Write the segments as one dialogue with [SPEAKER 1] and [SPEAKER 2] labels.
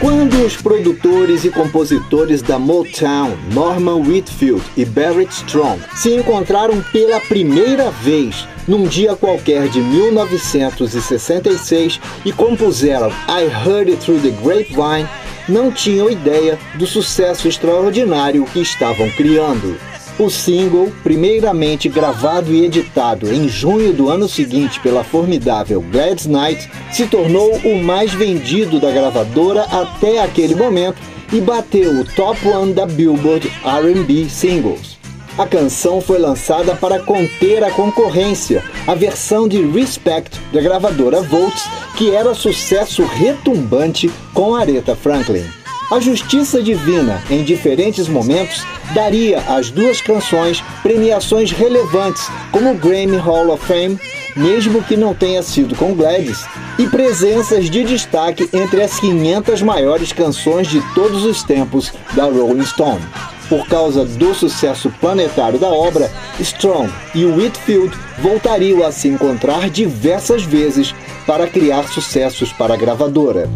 [SPEAKER 1] Quando os produtores e compositores da Motown, Norman Whitfield e Barrett Strong, se encontraram pela primeira vez num dia qualquer de 1966 e compuseram I Heard It Through the Grapevine, não tinham ideia do sucesso extraordinário que estavam criando. O single, primeiramente gravado e editado em junho do ano seguinte pela formidável Gladys Knight, se tornou o mais vendido da gravadora até aquele momento e bateu o top 1 da Billboard R&B Singles. A canção foi lançada para conter a concorrência, a versão de Respect da gravadora Volts, que era sucesso retumbante com Aretha Franklin. A justiça divina, em diferentes momentos, daria às duas canções premiações relevantes, como o Grammy Hall of Fame, mesmo que não tenha sido com Gladys, e presenças de destaque entre as 500 maiores canções de todos os tempos da Rolling Stone. Por causa do sucesso planetário da obra, Strong e Whitfield voltariam a se encontrar diversas vezes para criar sucessos para a gravadora.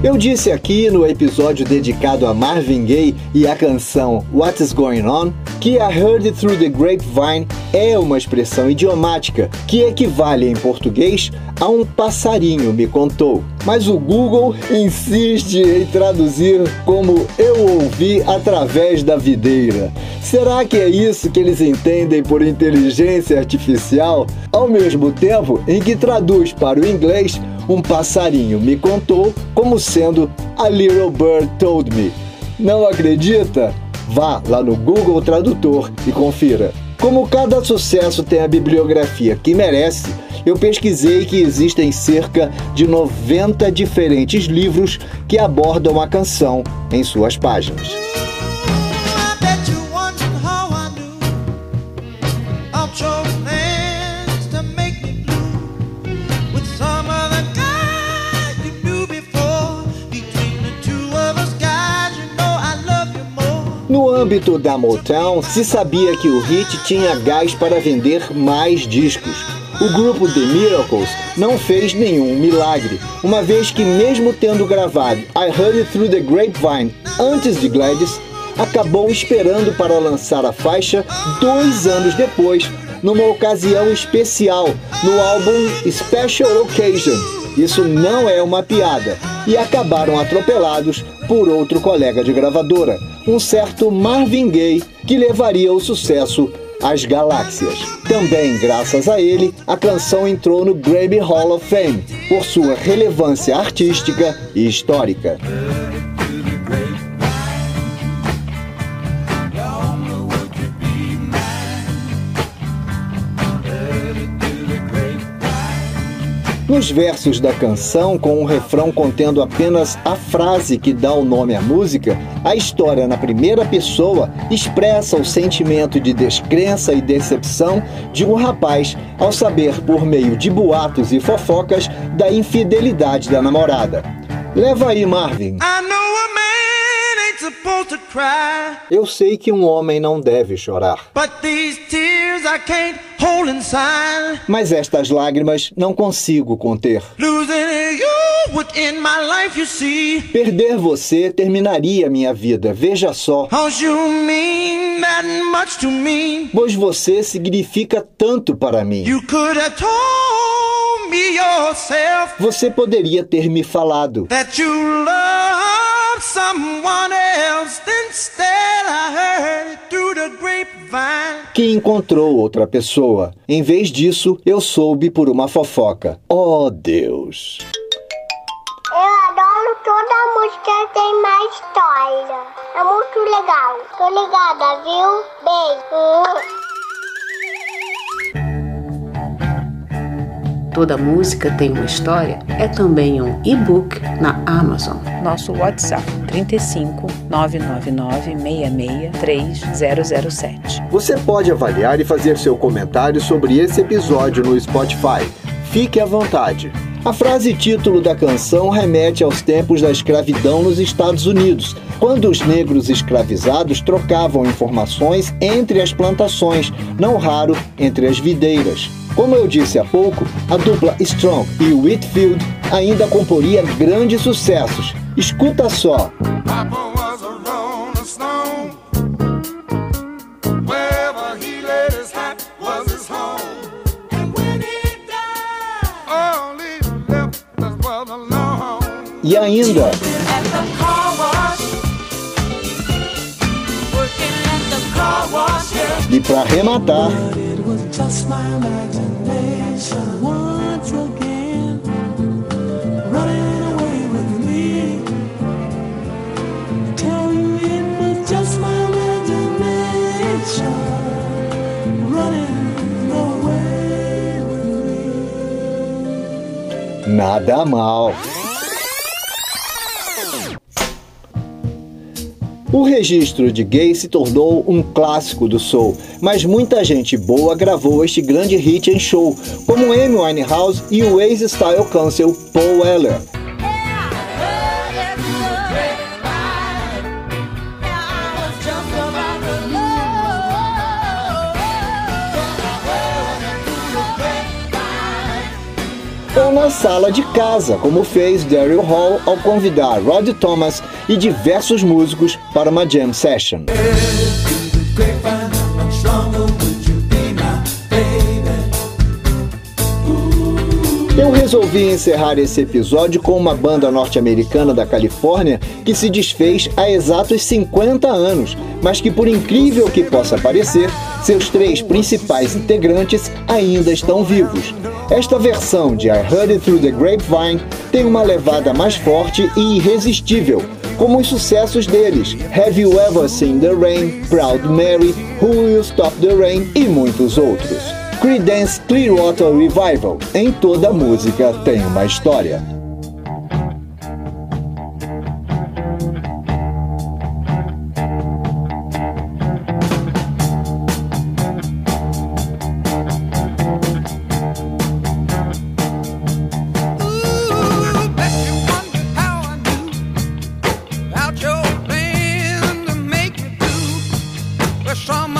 [SPEAKER 1] Eu disse aqui no episódio dedicado a Marvin Gaye e a canção What Is Going On que a Heard Through the Grapevine é uma expressão idiomática que equivale em português a um passarinho me contou. Mas o Google insiste em traduzir como eu ouvi através da videira. Será que é isso que eles entendem por inteligência artificial? Ao mesmo tempo em que traduz para o inglês um passarinho me contou como sendo A Little Bird Told Me. Não acredita? Vá lá no Google Tradutor e confira. Como cada sucesso tem a bibliografia que merece, eu pesquisei que existem cerca de 90 diferentes livros que abordam a canção em suas páginas. Âmbito da Motown, se sabia que o hit tinha gás para vender mais discos. O grupo The Miracles não fez nenhum milagre, uma vez que, mesmo tendo gravado I Heard It Through the Grapevine antes de Gladys, acabou esperando para lançar a faixa dois anos depois, numa ocasião especial, no álbum Special Occasion. Isso não é uma piada. E acabaram atropelados por outro colega de gravadora, um certo Marvin Gaye, que levaria o sucesso às galáxias. Também, graças a ele, a canção entrou no Grammy Hall of Fame por sua relevância artística e histórica. Nos versos da canção, com um refrão contendo apenas a frase que dá o nome à música, a história na primeira pessoa expressa o sentimento de descrença e decepção de um rapaz ao saber, por meio de boatos e fofocas, da infidelidade da namorada. Leva aí, Marvin. Eu sei que um homem não deve chorar. Mas estas lágrimas não consigo conter. Perder você terminaria minha vida, veja só. Pois você significa tanto para mim. Você poderia ter me falado que encontrou outra pessoa. Em vez disso, eu soube por uma fofoca. Oh, Deus!
[SPEAKER 2] Eu adoro toda música que tem mais história. É muito legal. Tô ligada, viu? Beijo.
[SPEAKER 3] Toda música tem uma história é também um e-book na Amazon.
[SPEAKER 4] Nosso WhatsApp 35 999 66 3007.
[SPEAKER 1] Você pode avaliar e fazer seu comentário sobre esse episódio no Spotify. Fique à vontade. A frase título da canção remete aos tempos da escravidão nos Estados Unidos, quando os negros escravizados trocavam informações entre as plantações, não raro entre as videiras. Como eu disse há pouco, a dupla Strong e Whitfield ainda comporia grandes sucessos. Escuta só. E ainda. E para arrematar. Nada mal. O registro de Gay se tornou um clássico do soul, mas muita gente boa gravou este grande hit em show, como Amy Winehouse e o ex-Style Council Paul Weller. Ou na sala de casa, como fez Daryl Hall ao convidar Rod Thomas e diversos músicos para uma jam session. Eu resolvi encerrar esse episódio com uma banda norte-americana da Califórnia que se desfez há exatos 50 anos, mas que, por incrível que possa parecer, seus três principais integrantes ainda estão vivos. Esta versão de I Heard It Through the Grapevine tem uma levada mais forte e irresistível, como os sucessos deles Have You Ever Seen the Rain, Proud Mary, Who Will Stop the Rain e muitos outros. Creedence Clearwater Revival. Em toda música tem uma história. from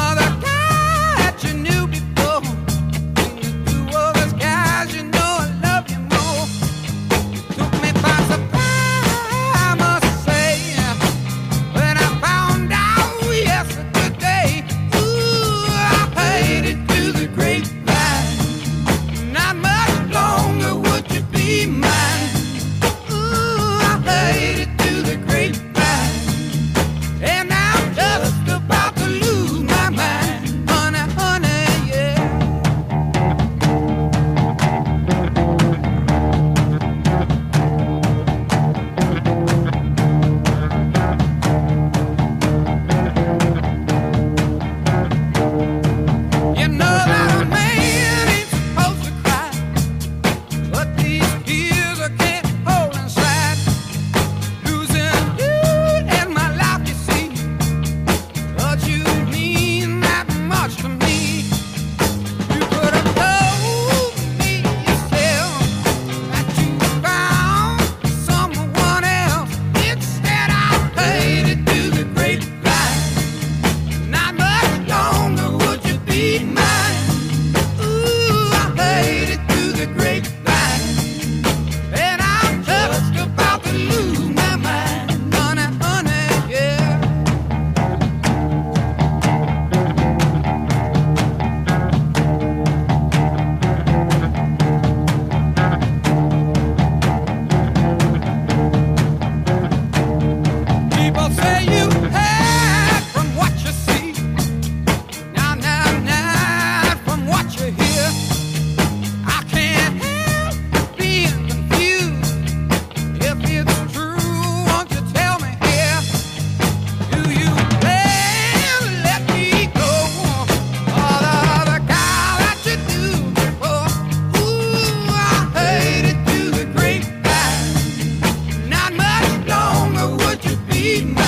[SPEAKER 1] be.